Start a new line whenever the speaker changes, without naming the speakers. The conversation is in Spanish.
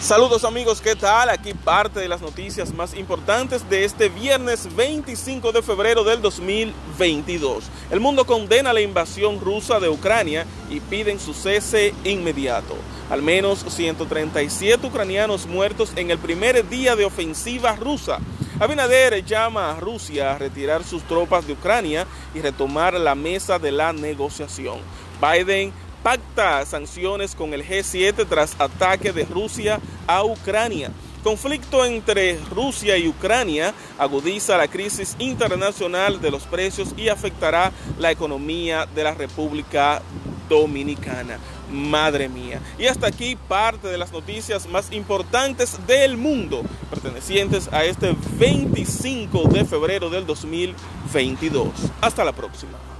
Saludos amigos, ¿qué tal? Aquí parte de las noticias más importantes de este viernes 25 de febrero del 2022. El mundo condena la invasión rusa de Ucrania y piden su cese inmediato. Al menos 137 ucranianos muertos en el primer día de ofensiva rusa. Abinader llama a Rusia a retirar sus tropas de Ucrania y retomar la mesa de la negociación. Biden pacta sanciones con el G7 tras ataque de Rusia a Ucrania. Conflicto entre Rusia y Ucrania agudiza la crisis internacional de los precios y afectará la economía de la República Dominicana. Madre mía. Y hasta aquí parte de las noticias más importantes del mundo pertenecientes a este 25 de febrero del 2022. Hasta la próxima.